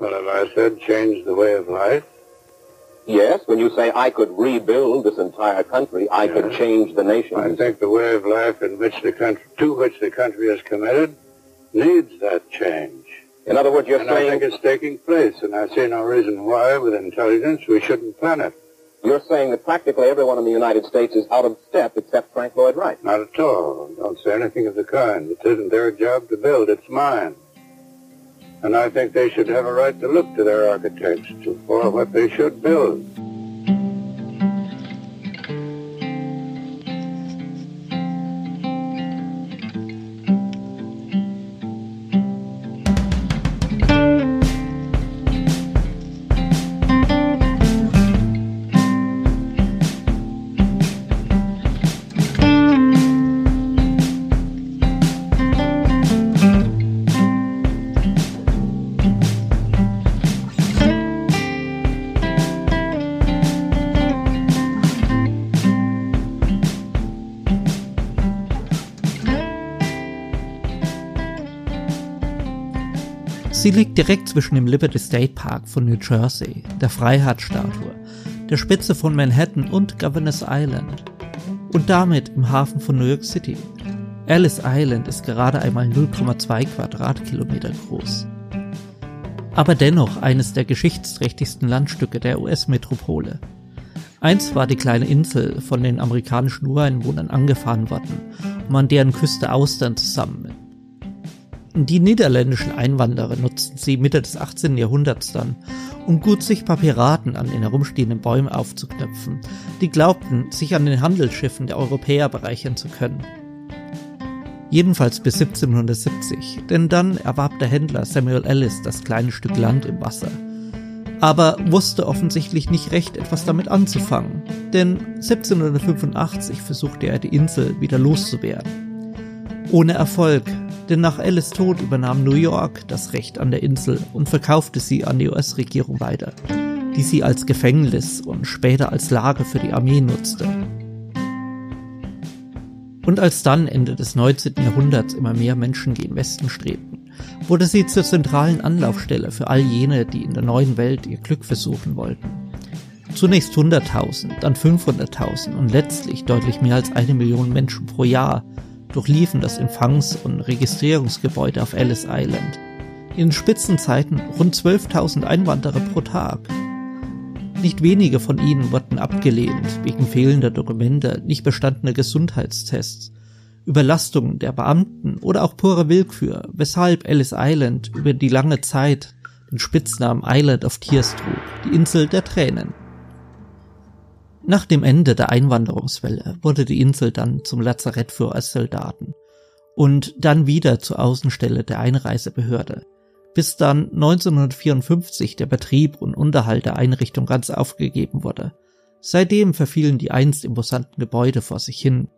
Well, have I said change the way of life? Yes, when you say I could rebuild this entire country, I could change the nation. I think the way of life in which the country, to which the country is committed needs that change. In other words, you're and I saying think it's taking place, and I see no reason why, with intelligence, we shouldn't plan it. you're saying that practically everyone in the United States is out of step except Frank Lloyd Wright. Not at all. Don't say anything of the kind. It isn't their job to build. It's mine. And I think they should have a right to look to their architects for what they should build. Sie liegt direkt zwischen dem Liberty State Park von New Jersey, der Freiheitsstatue, der Spitze von Manhattan und Governors Island und damit im Hafen von New York City. Ellis Island ist gerade einmal 0,2 Quadratkilometer groß. Aber dennoch eines der geschichtsträchtigsten Landstücke der US-Metropole. Einst war die kleine Insel von den amerikanischen Ureinwohnern angefahren worden, um an deren Küste Austern zu sammeln. Die niederländischen Einwanderer nutzten sie Mitte des 18. Jahrhunderts dann, um gut sichtbar Piraten an den herumstehenden Bäumen aufzuknöpfen, die glaubten, sich an den Handelsschiffen der Europäer bereichern zu können. Jedenfalls bis 1770, denn dann erwarb der Händler Samuel Ellis das kleine Stück Land im Wasser. Aber wusste offensichtlich nicht recht etwas damit anzufangen, denn 1785 versuchte er die Insel wieder loszuwerden. Ohne Erfolg, denn nach Ellis Tod übernahm New York das Recht an der Insel und verkaufte sie an die US-Regierung weiter, die sie als Gefängnis und später als Lager für die Armee nutzte. Und als dann Ende des 19. Jahrhunderts immer mehr Menschen gen Westen strebten, wurde sie zur zentralen Anlaufstelle für all jene, die in der neuen Welt ihr Glück versuchen wollten. Zunächst 100.000, dann 500.000 und letztlich deutlich mehr als eine Million Menschen pro Jahr durchliefen das Empfangs- und Registrierungsgebäude auf Ellis Island. In Spitzenzeiten rund 12.000 Einwanderer pro Tag. Nicht wenige von ihnen wurden abgelehnt wegen fehlender Dokumente, nicht bestandener Gesundheitstests, Überlastungen der Beamten oder auch purer Willkür, weshalb Ellis Island über die lange Zeit den Spitznamen Island of Tears trug, die Insel der Tränen. Nach dem Ende der Einwanderungswelle wurde die Insel dann zum Lazarett für US-Soldaten und dann wieder zur Außenstelle der Einreisebehörde, bis dann 1954 der Betrieb und Unterhalt der Einrichtung ganz aufgegeben wurde. Seitdem verfielen die einst imposanten Gebäude vor sich hin,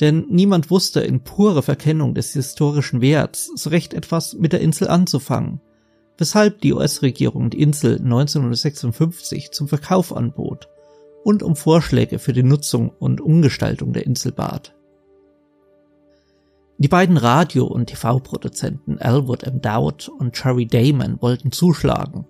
denn niemand wusste in purer Verkennung des historischen Werts so recht etwas mit der Insel anzufangen, weshalb die US-Regierung die Insel 1956 zum Verkauf anbot und um Vorschläge für die Nutzung und Umgestaltung der Insel bat. Die beiden Radio- und TV-Produzenten Elwood M. Dowd und Jerry Damon wollten zuschlagen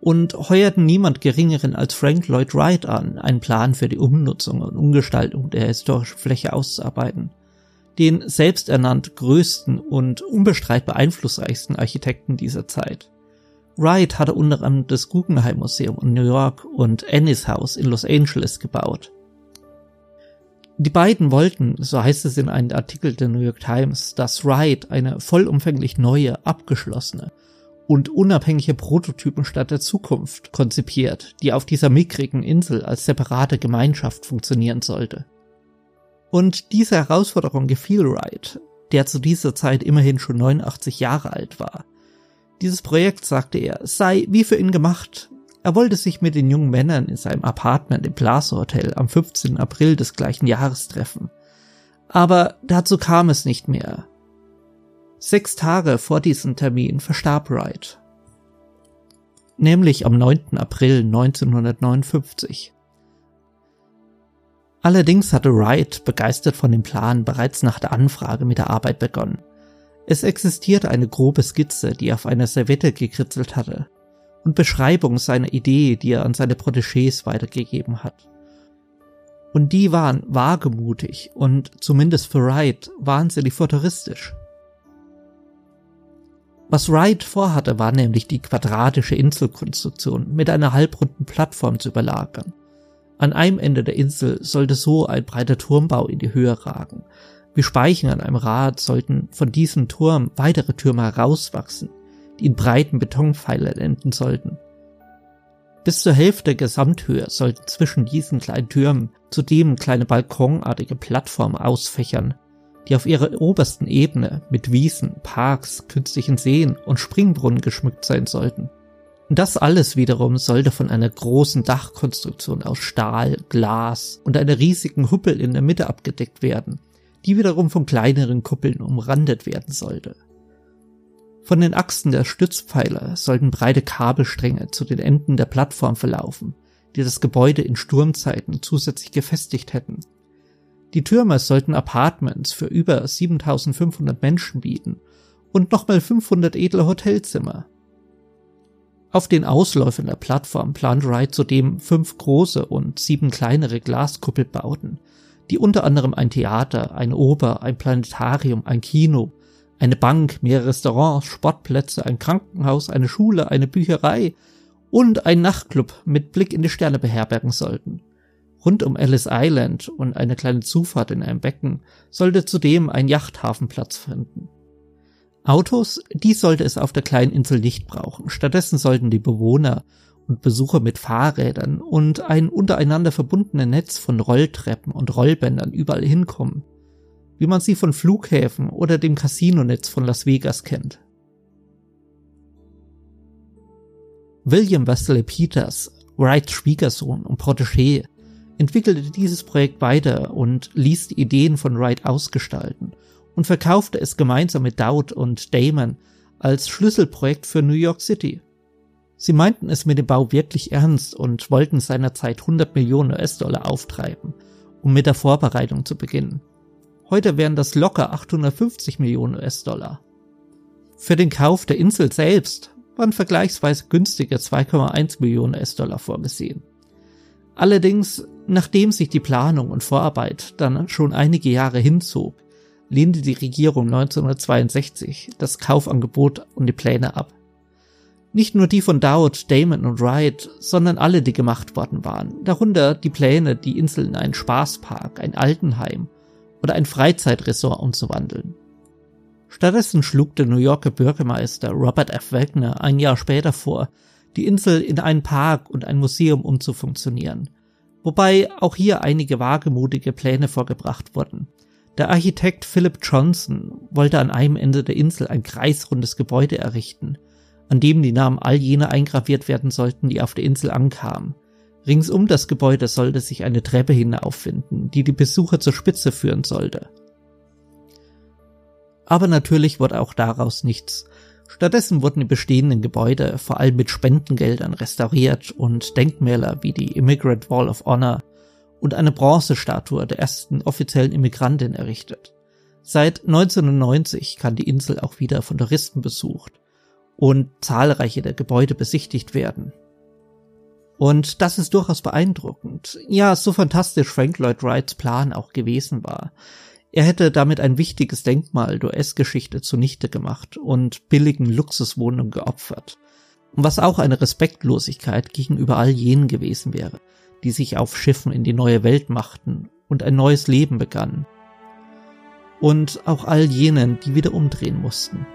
und heuerten niemand geringeren als Frank Lloyd Wright an, einen Plan für die Umnutzung und Umgestaltung der historischen Fläche auszuarbeiten, den selbsternannt größten und unbestreitbar einflussreichsten Architekten dieser Zeit. Wright hatte unter anderem das Guggenheim Museum in New York und Ennis House in Los Angeles gebaut. Die beiden wollten, so heißt es in einem Artikel der New York Times, dass Wright eine vollumfänglich neue, abgeschlossene und unabhängige Prototypenstadt der Zukunft konzipiert, die auf dieser mickrigen Insel als separate Gemeinschaft funktionieren sollte. Und diese Herausforderung gefiel Wright, der zu dieser Zeit immerhin schon 89 Jahre alt war – dieses Projekt, sagte er, sei wie für ihn gemacht. Er wollte sich mit den jungen Männern in seinem Apartment im Plaza Hotel am 15. April des gleichen Jahres treffen. Aber dazu kam es nicht mehr. Sechs Tage vor diesem Termin verstarb Wright. Nämlich am 9. April 1959. Allerdings hatte Wright, begeistert von dem Plan, bereits nach der Anfrage mit der Arbeit begonnen. Es existierte eine grobe Skizze, die er auf einer Servette gekritzelt hatte. und Beschreibung seiner Idee, die er an seine Protégés weitergegeben hat. Und die waren wagemutig und zumindest für Wright wahnsinnig futuristisch. Was Wright vorhatte, war nämlich die quadratische Inselkonstruktion mit einer halbrunden Plattform zu überlagern. An einem Ende der Insel sollte so ein breiter Turmbau in die Höhe ragen. Wie Speichen an einem Rad sollten von diesem Turm weitere Türme herauswachsen, die in breiten Betonpfeilern enden sollten. Bis zur Hälfte der Gesamthöhe sollten zwischen diesen kleinen Türmen zudem kleine balkonartige Plattformen ausfächern, die auf ihrer obersten Ebene mit Wiesen, Parks, künstlichen Seen und Springbrunnen geschmückt sein sollten. Das alles wiederum sollte von einer großen Dachkonstruktion aus Stahl, Glas und einer riesigen Huppel in der Mitte abgedeckt werden, die wiederum von kleineren Kuppeln umrandet werden sollte. Von den Achsen der Stützpfeiler sollten breite Kabelstränge zu den Enden der Plattform verlaufen, die das Gebäude in Sturmzeiten zusätzlich gefestigt hätten die Türme sollten Apartments für über 7500 Menschen bieten und nochmal 500 edle Hotelzimmer. Auf den Ausläufern der Plattform plant Wright zudem fünf große und sieben kleinere Glaskuppelbauten, die unter anderem ein Theater, ein Oper, ein Planetarium, ein Kino, eine Bank, mehrere Restaurants, Sportplätze, ein Krankenhaus, eine Schule, eine Bücherei und ein Nachtclub mit Blick in die Sterne beherbergen sollten. Rund um Ellis Island und eine kleine Zufahrt in einem Becken sollte zudem ein Yachthafen Platz finden. Autos, die sollte es auf der kleinen Insel nicht brauchen. Stattdessen sollten die Bewohner und Besucher mit Fahrrädern und ein untereinander verbundenes Netz von Rolltreppen und Rollbändern überall hinkommen, wie man sie von Flughäfen oder dem Casinonetz von Las Vegas kennt. William Wesley Peters, Wrights Schwiegersohn und Protégé, entwickelte dieses Projekt weiter und ließ die Ideen von Wright ausgestalten und verkaufte es gemeinsam mit Dowd und Damon als Schlüsselprojekt für New York City. Sie meinten es mit dem Bau wirklich ernst und wollten seinerzeit 100 Millionen US-Dollar auftreiben, um mit der Vorbereitung zu beginnen. Heute wären das locker 850 Millionen US-Dollar. Für den Kauf der Insel selbst waren vergleichsweise günstige 2,1 Millionen US-Dollar vorgesehen. Allerdings, nachdem sich die Planung und Vorarbeit dann schon einige Jahre hinzog, lehnte die Regierung 1962 das Kaufangebot und die Pläne ab. Nicht nur die von Dowd, Damon und Wright, sondern alle, die gemacht worden waren, darunter die Pläne, die Insel in einen Spaßpark, ein Altenheim oder ein Freizeitresort umzuwandeln. Stattdessen schlug der New Yorker Bürgermeister Robert F. Wagner ein Jahr später vor, die Insel in einen Park und ein Museum umzufunktionieren, wobei auch hier einige wagemutige Pläne vorgebracht wurden. Der Architekt Philip Johnson wollte an einem Ende der Insel ein kreisrundes Gebäude errichten, an dem die Namen all jener eingraviert werden sollten, die auf der Insel ankamen. Ringsum das Gebäude sollte sich eine Treppe hinauffinden, die die Besucher zur Spitze führen sollte. Aber natürlich wurde auch daraus nichts, Stattdessen wurden die bestehenden Gebäude vor allem mit Spendengeldern restauriert und Denkmäler wie die Immigrant Wall of Honor und eine Bronzestatue der ersten offiziellen Immigrantin errichtet. Seit 1990 kann die Insel auch wieder von Touristen besucht und zahlreiche der Gebäude besichtigt werden. Und das ist durchaus beeindruckend. Ja, so fantastisch Frank Lloyd Wrights Plan auch gewesen war. Er hätte damit ein wichtiges Denkmal der US-Geschichte zunichte gemacht und billigen Luxuswohnungen geopfert. Was auch eine Respektlosigkeit gegenüber all jenen gewesen wäre, die sich auf Schiffen in die neue Welt machten und ein neues Leben begannen. Und auch all jenen, die wieder umdrehen mussten.